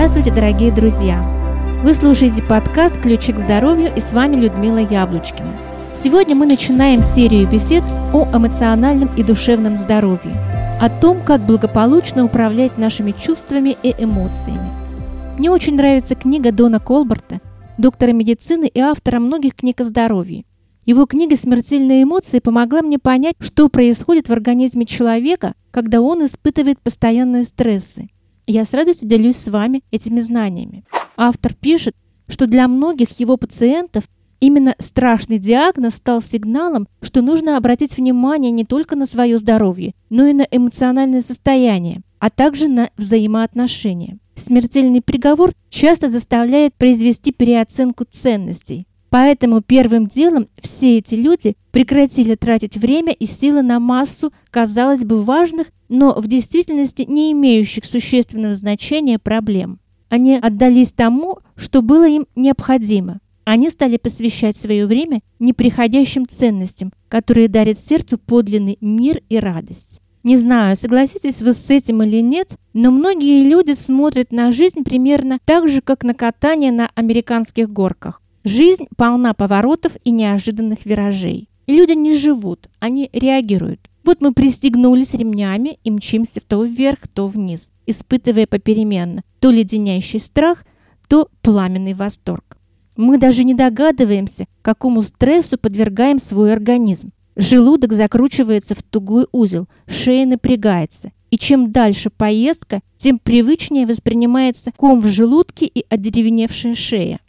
Здравствуйте, дорогие друзья! Вы слушаете подкаст «Ключи к здоровью» и с вами Людмила Яблочкина. Сегодня мы начинаем серию бесед о эмоциональном и душевном здоровье, о том, как благополучно управлять нашими чувствами и эмоциями. Мне очень нравится книга Дона Колберта, доктора медицины и автора многих книг о здоровье. Его книга «Смертельные эмоции» помогла мне понять, что происходит в организме человека, когда он испытывает постоянные стрессы. Я с радостью делюсь с вами этими знаниями. Автор пишет, что для многих его пациентов Именно страшный диагноз стал сигналом, что нужно обратить внимание не только на свое здоровье, но и на эмоциональное состояние, а также на взаимоотношения. Смертельный приговор часто заставляет произвести переоценку ценностей. Поэтому первым делом все эти люди прекратили тратить время и силы на массу, казалось бы, важных, но в действительности не имеющих существенного значения проблем. Они отдались тому, что было им необходимо – они стали посвящать свое время неприходящим ценностям, которые дарят сердцу подлинный мир и радость. Не знаю, согласитесь вы с этим или нет, но многие люди смотрят на жизнь примерно так же, как на катание на американских горках. Жизнь полна поворотов и неожиданных виражей. И люди не живут, они реагируют. Вот мы пристегнулись ремнями и мчимся то вверх, то вниз, испытывая попеременно то леденящий страх, то пламенный восторг. Мы даже не догадываемся, какому стрессу подвергаем свой организм. Желудок закручивается в тугой узел, шея напрягается. И чем дальше поездка, тем привычнее воспринимается ком в желудке и одеревеневшая шея.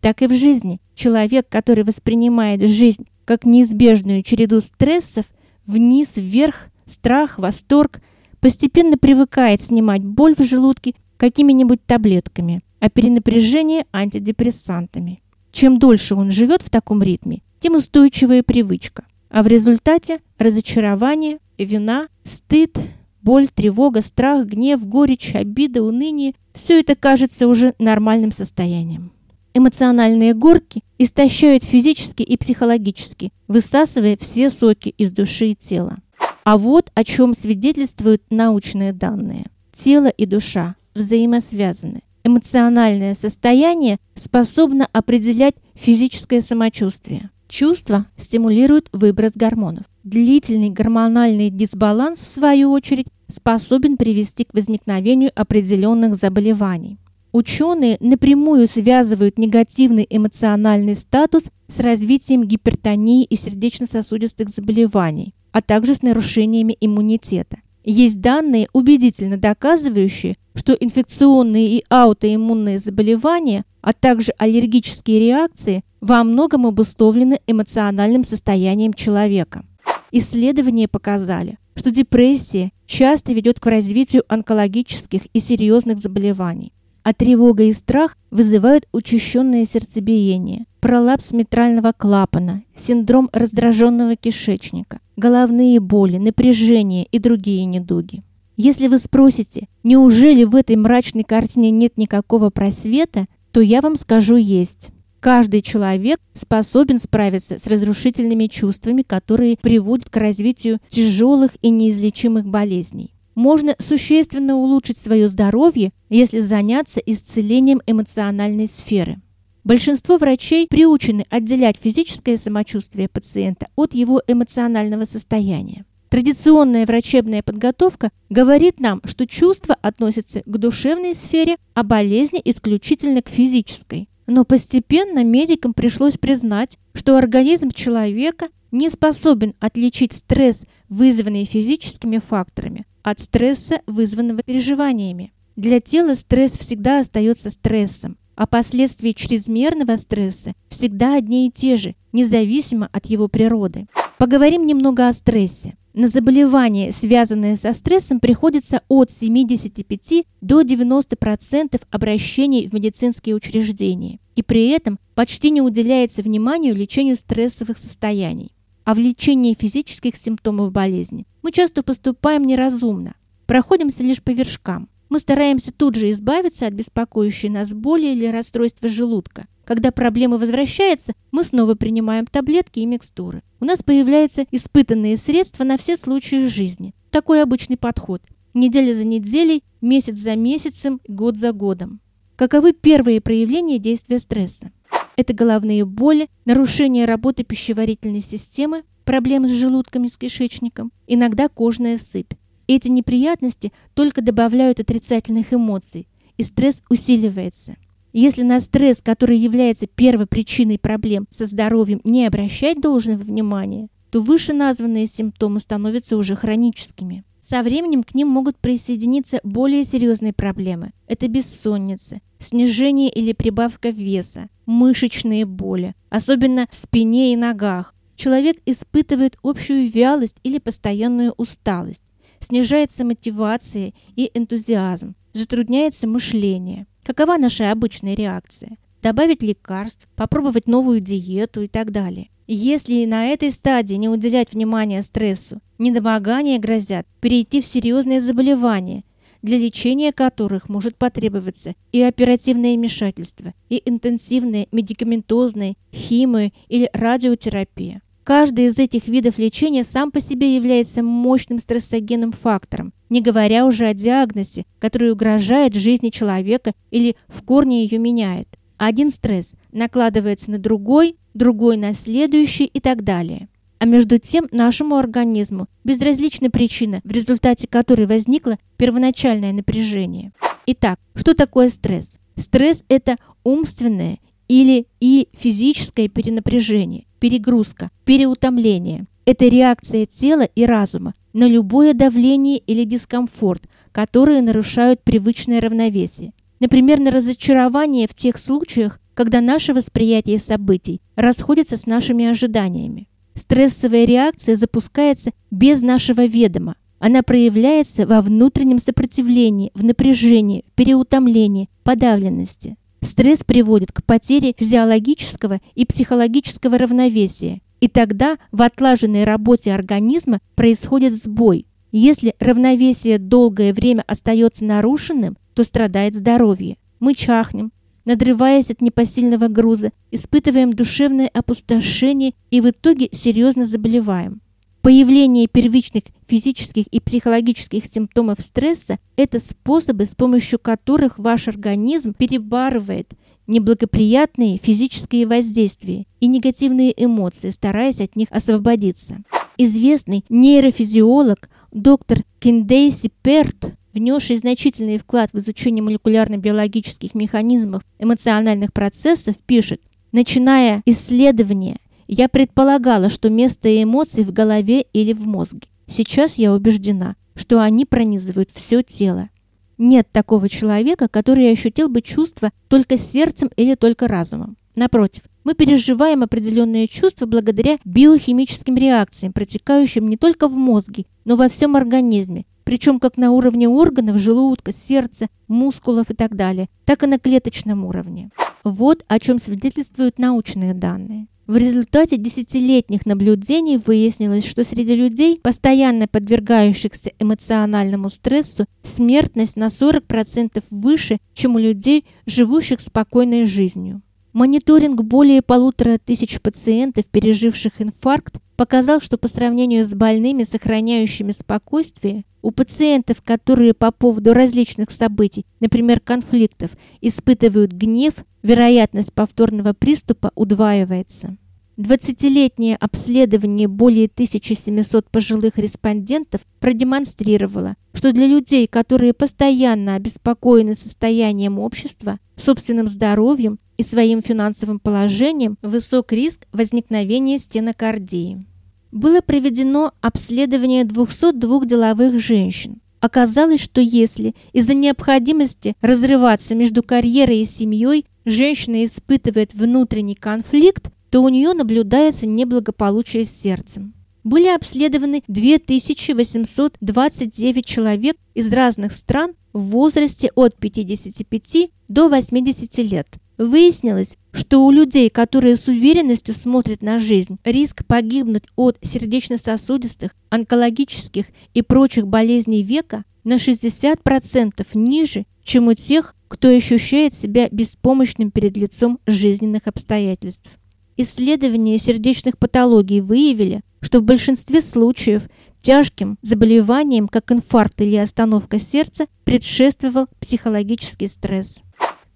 Так и в жизни. Человек, который воспринимает жизнь как неизбежную череду стрессов, вниз, вверх, страх, восторг, постепенно привыкает снимать боль в желудке какими-нибудь таблетками а перенапряжение антидепрессантами. Чем дольше он живет в таком ритме, тем устойчивая привычка. А в результате разочарование, вина, стыд, боль, тревога, страх, гнев, горечь, обида, уныние – все это кажется уже нормальным состоянием. Эмоциональные горки истощают физически и психологически, высасывая все соки из души и тела. А вот о чем свидетельствуют научные данные. Тело и душа взаимосвязаны эмоциональное состояние способно определять физическое самочувствие. Чувства стимулируют выброс гормонов. Длительный гормональный дисбаланс, в свою очередь, способен привести к возникновению определенных заболеваний. Ученые напрямую связывают негативный эмоциональный статус с развитием гипертонии и сердечно-сосудистых заболеваний, а также с нарушениями иммунитета. Есть данные, убедительно доказывающие, что инфекционные и аутоиммунные заболевания, а также аллергические реакции во многом обусловлены эмоциональным состоянием человека. Исследования показали, что депрессия часто ведет к развитию онкологических и серьезных заболеваний, а тревога и страх вызывают учащенное сердцебиение, пролапс митрального клапана, синдром раздраженного кишечника, головные боли, напряжение и другие недуги. Если вы спросите, неужели в этой мрачной картине нет никакого просвета, то я вам скажу есть. Каждый человек способен справиться с разрушительными чувствами, которые приводят к развитию тяжелых и неизлечимых болезней. Можно существенно улучшить свое здоровье, если заняться исцелением эмоциональной сферы. Большинство врачей приучены отделять физическое самочувствие пациента от его эмоционального состояния. Традиционная врачебная подготовка говорит нам, что чувства относятся к душевной сфере, а болезни исключительно к физической. Но постепенно медикам пришлось признать, что организм человека не способен отличить стресс, вызванный физическими факторами, от стресса, вызванного переживаниями. Для тела стресс всегда остается стрессом, а последствия чрезмерного стресса всегда одни и те же, независимо от его природы. Поговорим немного о стрессе. На заболевания, связанные со стрессом, приходится от 75 до 90% обращений в медицинские учреждения. И при этом почти не уделяется вниманию лечению стрессовых состояний. А в лечении физических симптомов болезни мы часто поступаем неразумно, проходимся лишь по вершкам. Мы стараемся тут же избавиться от беспокоящей нас боли или расстройства желудка. Когда проблема возвращается, мы снова принимаем таблетки и микстуры. У нас появляются испытанные средства на все случаи жизни. Такой обычный подход. неделя за неделей, месяц за месяцем, год за годом. Каковы первые проявления действия стресса? Это головные боли, нарушение работы пищеварительной системы, проблемы с желудком и с кишечником, иногда кожная сыпь. Эти неприятности только добавляют отрицательных эмоций, и стресс усиливается. Если на стресс, который является первой причиной проблем со здоровьем, не обращать должного внимания, то вышеназванные симптомы становятся уже хроническими. Со временем к ним могут присоединиться более серьезные проблемы. Это бессонница, снижение или прибавка веса, мышечные боли, особенно в спине и ногах. Человек испытывает общую вялость или постоянную усталость, снижается мотивация и энтузиазм, затрудняется мышление. Какова наша обычная реакция? Добавить лекарств, попробовать новую диету и так далее. Если на этой стадии не уделять внимания стрессу, недомогания грозят перейти в серьезные заболевания, для лечения которых может потребоваться и оперативное вмешательство, и интенсивная медикаментозная, химия или радиотерапия. Каждый из этих видов лечения сам по себе является мощным стрессогенным фактором, не говоря уже о диагнозе, который угрожает жизни человека или в корне ее меняет. Один стресс накладывается на другой, другой на следующий и так далее. А между тем нашему организму безразлична причина, в результате которой возникло первоначальное напряжение. Итак, что такое стресс? Стресс – это умственное или и физическое перенапряжение, перегрузка, переутомление. Это реакция тела и разума на любое давление или дискомфорт, которые нарушают привычное равновесие. Например, на разочарование в тех случаях, когда наше восприятие событий расходится с нашими ожиданиями. Стрессовая реакция запускается без нашего ведома. Она проявляется во внутреннем сопротивлении, в напряжении, переутомлении, подавленности. Стресс приводит к потере физиологического и психологического равновесия. И тогда в отлаженной работе организма происходит сбой. Если равновесие долгое время остается нарушенным, то страдает здоровье. Мы чахнем, надрываясь от непосильного груза, испытываем душевное опустошение и в итоге серьезно заболеваем. Появление первичных физических и психологических симптомов стресса – это способы, с помощью которых ваш организм перебарывает неблагоприятные физические воздействия и негативные эмоции, стараясь от них освободиться. Известный нейрофизиолог доктор Киндейси Перт внесший значительный вклад в изучение молекулярно-биологических механизмов эмоциональных процессов, пишет, начиная исследование, я предполагала, что место эмоций в голове или в мозге. Сейчас я убеждена, что они пронизывают все тело. Нет такого человека, который ощутил бы чувства только сердцем или только разумом. Напротив, мы переживаем определенные чувства благодаря биохимическим реакциям, протекающим не только в мозге, но во всем организме, причем как на уровне органов, желудка, сердца, мускулов и так далее, так и на клеточном уровне. Вот о чем свидетельствуют научные данные. В результате десятилетних наблюдений выяснилось, что среди людей, постоянно подвергающихся эмоциональному стрессу, смертность на 40% выше, чем у людей, живущих спокойной жизнью. Мониторинг более полутора тысяч пациентов, переживших инфаркт, показал, что по сравнению с больными, сохраняющими спокойствие, у пациентов, которые по поводу различных событий, например, конфликтов, испытывают гнев, вероятность повторного приступа удваивается. 20-летнее обследование более 1700 пожилых респондентов продемонстрировало, что для людей, которые постоянно обеспокоены состоянием общества, собственным здоровьем и своим финансовым положением, высок риск возникновения стенокардии. Было проведено обследование 202 деловых женщин. Оказалось, что если из-за необходимости разрываться между карьерой и семьей женщина испытывает внутренний конфликт, то у нее наблюдается неблагополучие с сердцем. Были обследованы 2829 человек из разных стран в возрасте от 55 до 80 лет. Выяснилось, что у людей, которые с уверенностью смотрят на жизнь, риск погибнуть от сердечно-сосудистых, онкологических и прочих болезней века на 60% ниже, чем у тех, кто ощущает себя беспомощным перед лицом жизненных обстоятельств. Исследования сердечных патологий выявили, что в большинстве случаев тяжким заболеваниям, как инфаркт или остановка сердца, предшествовал психологический стресс.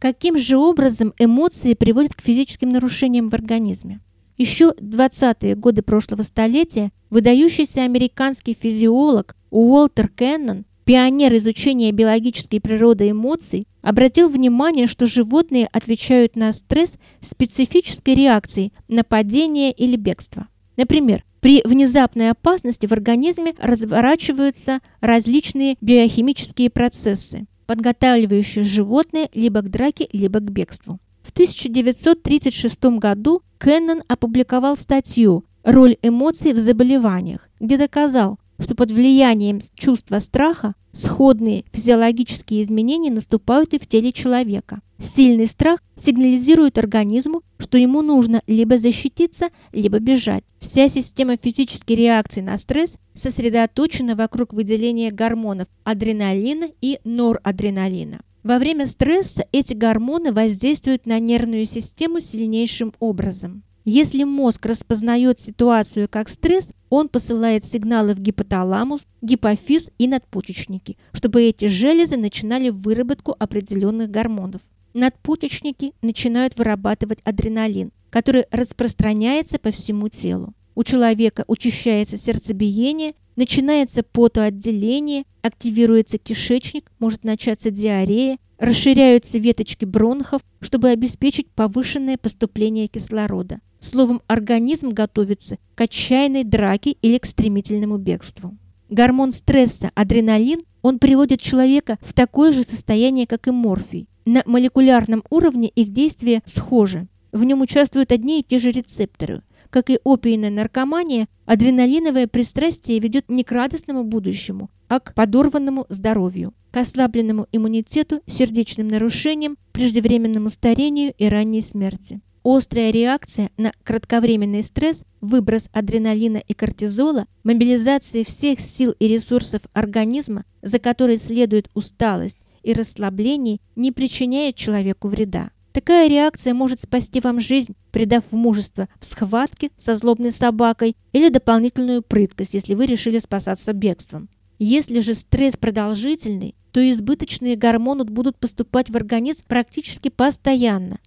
Каким же образом эмоции приводят к физическим нарушениям в организме? Еще в 20-е годы прошлого столетия выдающийся американский физиолог Уолтер Кеннон, пионер изучения биологической природы эмоций, обратил внимание, что животные отвечают на стресс специфической реакцией на падение или бегство. Например, при внезапной опасности в организме разворачиваются различные биохимические процессы, подготавливающие животное либо к драке, либо к бегству. В 1936 году Кеннон опубликовал статью «Роль эмоций в заболеваниях», где доказал, что под влиянием чувства страха сходные физиологические изменения наступают и в теле человека. Сильный страх сигнализирует организму, что ему нужно либо защититься, либо бежать. Вся система физической реакции на стресс сосредоточена вокруг выделения гормонов адреналина и норадреналина. Во время стресса эти гормоны воздействуют на нервную систему сильнейшим образом. Если мозг распознает ситуацию как стресс, он посылает сигналы в гипоталамус, гипофиз и надпочечники, чтобы эти железы начинали выработку определенных гормонов. Надпочечники начинают вырабатывать адреналин, который распространяется по всему телу. У человека учащается сердцебиение, начинается потоотделение, активируется кишечник, может начаться диарея, расширяются веточки бронхов, чтобы обеспечить повышенное поступление кислорода. Словом, организм готовится к отчаянной драке или к стремительному бегству. Гормон стресса, адреналин, он приводит человека в такое же состояние, как и морфий. На молекулярном уровне их действия схожи. В нем участвуют одни и те же рецепторы. Как и опийная наркомания, адреналиновое пристрастие ведет не к радостному будущему, а к подорванному здоровью, к ослабленному иммунитету, сердечным нарушениям, преждевременному старению и ранней смерти. Острая реакция на кратковременный стресс, выброс адреналина и кортизола, мобилизация всех сил и ресурсов организма, за которой следует усталость и расслабление, не причиняет человеку вреда. Такая реакция может спасти вам жизнь, придав мужество в схватке со злобной собакой или дополнительную прыткость, если вы решили спасаться бегством. Если же стресс продолжительный, то избыточные гормоны будут поступать в организм практически постоянно.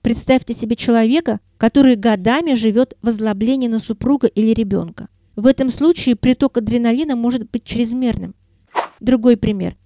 Представьте себе человека, который годами живет в озлоблении на супруга или ребенка. В этом случае приток адреналина может быть чрезмерным. Другой пример.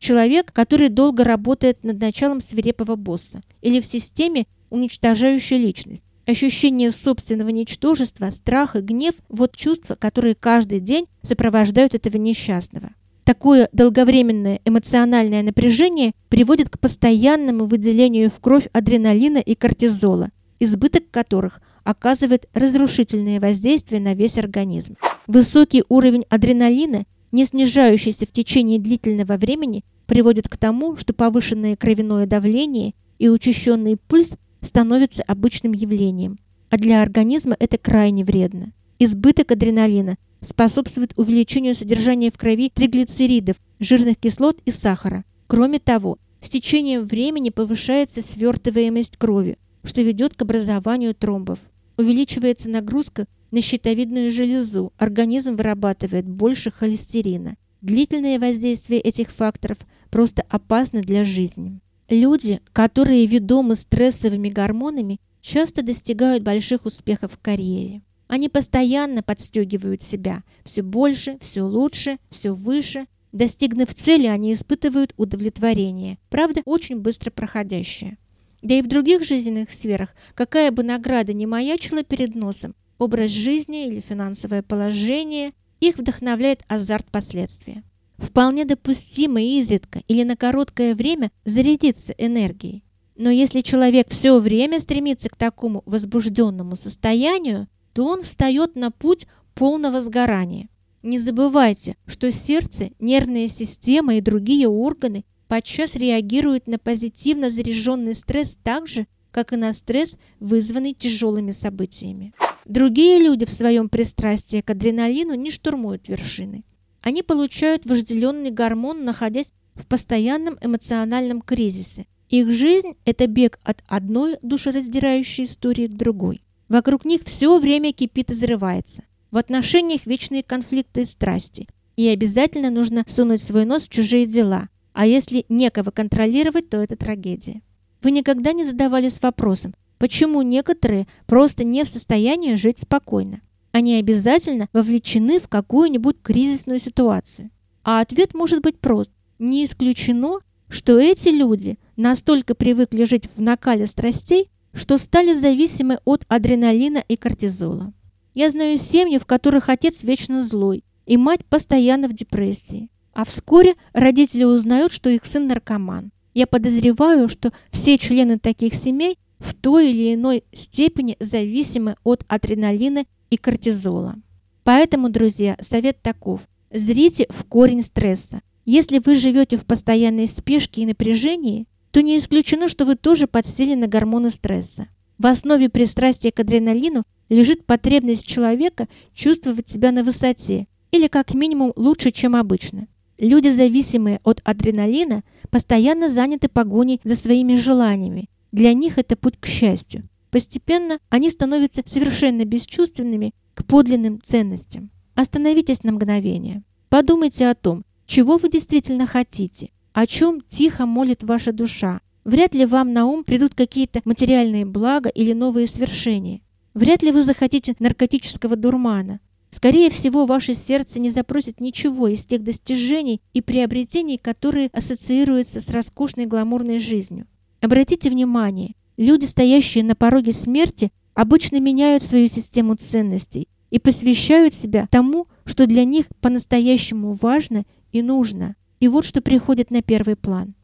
Человек, который долго работает над началом свирепого босса или в системе, уничтожающей личность. Ощущение собственного ничтожества, страх и гнев – вот чувства, которые каждый день сопровождают этого несчастного. Такое долговременное эмоциональное напряжение приводит к постоянному выделению в кровь адреналина и кортизола, избыток которых оказывает разрушительное воздействие на весь организм. Высокий уровень адреналина не снижающийся в течение длительного времени, приводит к тому, что повышенное кровяное давление и учащенный пульс становятся обычным явлением, а для организма это крайне вредно. Избыток адреналина способствует увеличению содержания в крови триглицеридов, жирных кислот и сахара. Кроме того, с течением времени повышается свертываемость крови, что ведет к образованию тромбов. Увеличивается нагрузка на щитовидную железу организм вырабатывает больше холестерина. Длительное воздействие этих факторов просто опасно для жизни. Люди, которые ведомы стрессовыми гормонами, часто достигают больших успехов в карьере. Они постоянно подстегивают себя все больше, все лучше, все выше. Достигнув цели, они испытывают удовлетворение, правда, очень быстро проходящее. Да и в других жизненных сферах, какая бы награда ни маячила перед носом, образ жизни или финансовое положение, их вдохновляет азарт последствия. Вполне допустимо изредка или на короткое время зарядиться энергией. Но если человек все время стремится к такому возбужденному состоянию, то он встает на путь полного сгорания. Не забывайте, что сердце, нервная система и другие органы подчас реагируют на позитивно заряженный стресс так же, как и на стресс, вызванный тяжелыми событиями. Другие люди в своем пристрастии к адреналину не штурмуют вершины. Они получают вожделенный гормон, находясь в постоянном эмоциональном кризисе. Их жизнь – это бег от одной душераздирающей истории к другой. Вокруг них все время кипит и взрывается. В отношениях вечные конфликты и страсти. И обязательно нужно сунуть свой нос в чужие дела. А если некого контролировать, то это трагедия. Вы никогда не задавались вопросом, почему некоторые просто не в состоянии жить спокойно? Они обязательно вовлечены в какую-нибудь кризисную ситуацию. А ответ может быть прост. Не исключено, что эти люди настолько привыкли жить в накале страстей, что стали зависимы от адреналина и кортизола. Я знаю семьи, в которых отец вечно злой, и мать постоянно в депрессии. А вскоре родители узнают, что их сын наркоман. Я подозреваю, что все члены таких семей в той или иной степени зависимы от адреналина и кортизола. Поэтому, друзья, совет таков. Зрите в корень стресса. Если вы живете в постоянной спешке и напряжении, то не исключено, что вы тоже подсели на гормоны стресса. В основе пристрастия к адреналину лежит потребность человека чувствовать себя на высоте или как минимум лучше, чем обычно. Люди, зависимые от адреналина, постоянно заняты погоней за своими желаниями. Для них это путь к счастью. Постепенно они становятся совершенно бесчувственными к подлинным ценностям. Остановитесь на мгновение. Подумайте о том, чего вы действительно хотите, о чем тихо молит ваша душа. Вряд ли вам на ум придут какие-то материальные блага или новые свершения. Вряд ли вы захотите наркотического дурмана. Скорее всего, ваше сердце не запросит ничего из тех достижений и приобретений, которые ассоциируются с роскошной гламурной жизнью. Обратите внимание, люди, стоящие на пороге смерти, обычно меняют свою систему ценностей и посвящают себя тому, что для них по-настоящему важно и нужно. И вот что приходит на первый план.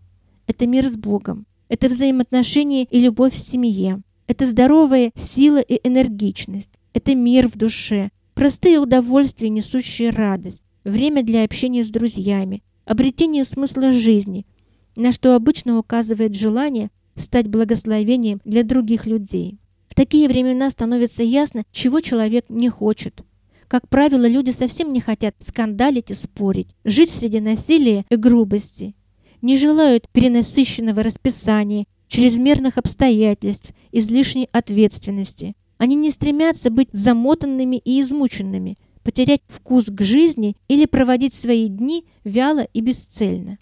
Это мир с Богом. Это взаимоотношения и любовь в семье. Это здоровая сила и энергичность. Это мир в душе. Простые удовольствия, несущие радость. Время для общения с друзьями. Обретение смысла жизни, на что обычно указывает желание стать благословением для других людей. В такие времена становится ясно, чего человек не хочет. Как правило, люди совсем не хотят скандалить и спорить, жить среди насилия и грубости. Не желают перенасыщенного расписания, чрезмерных обстоятельств, излишней ответственности. Они не стремятся быть замотанными и измученными, потерять вкус к жизни или проводить свои дни вяло и бесцельно.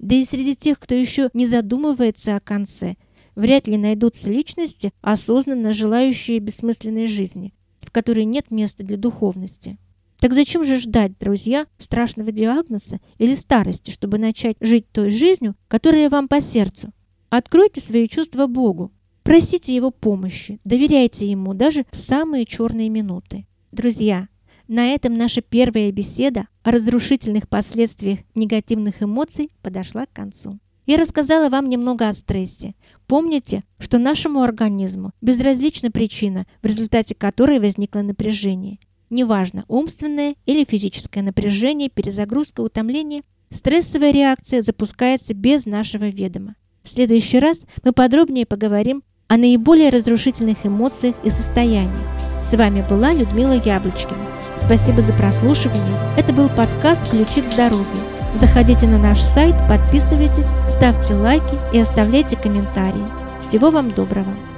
Да и среди тех, кто еще не задумывается о конце, вряд ли найдутся личности, осознанно желающие бессмысленной жизни в которой нет места для духовности. Так зачем же ждать, друзья, страшного диагноза или старости, чтобы начать жить той жизнью, которая вам по сердцу? Откройте свои чувства Богу, просите Его помощи, доверяйте Ему даже в самые черные минуты. Друзья, на этом наша первая беседа о разрушительных последствиях негативных эмоций подошла к концу. Я рассказала вам немного о стрессе. Помните, что нашему организму безразлична причина, в результате которой возникло напряжение. Неважно, умственное или физическое напряжение, перезагрузка, утомление, стрессовая реакция запускается без нашего ведома. В следующий раз мы подробнее поговорим о наиболее разрушительных эмоциях и состояниях. С вами была Людмила Яблочкина. Спасибо за прослушивание. Это был подкаст «Ключи к здоровью». Заходите на наш сайт, подписывайтесь, ставьте лайки и оставляйте комментарии. Всего вам доброго!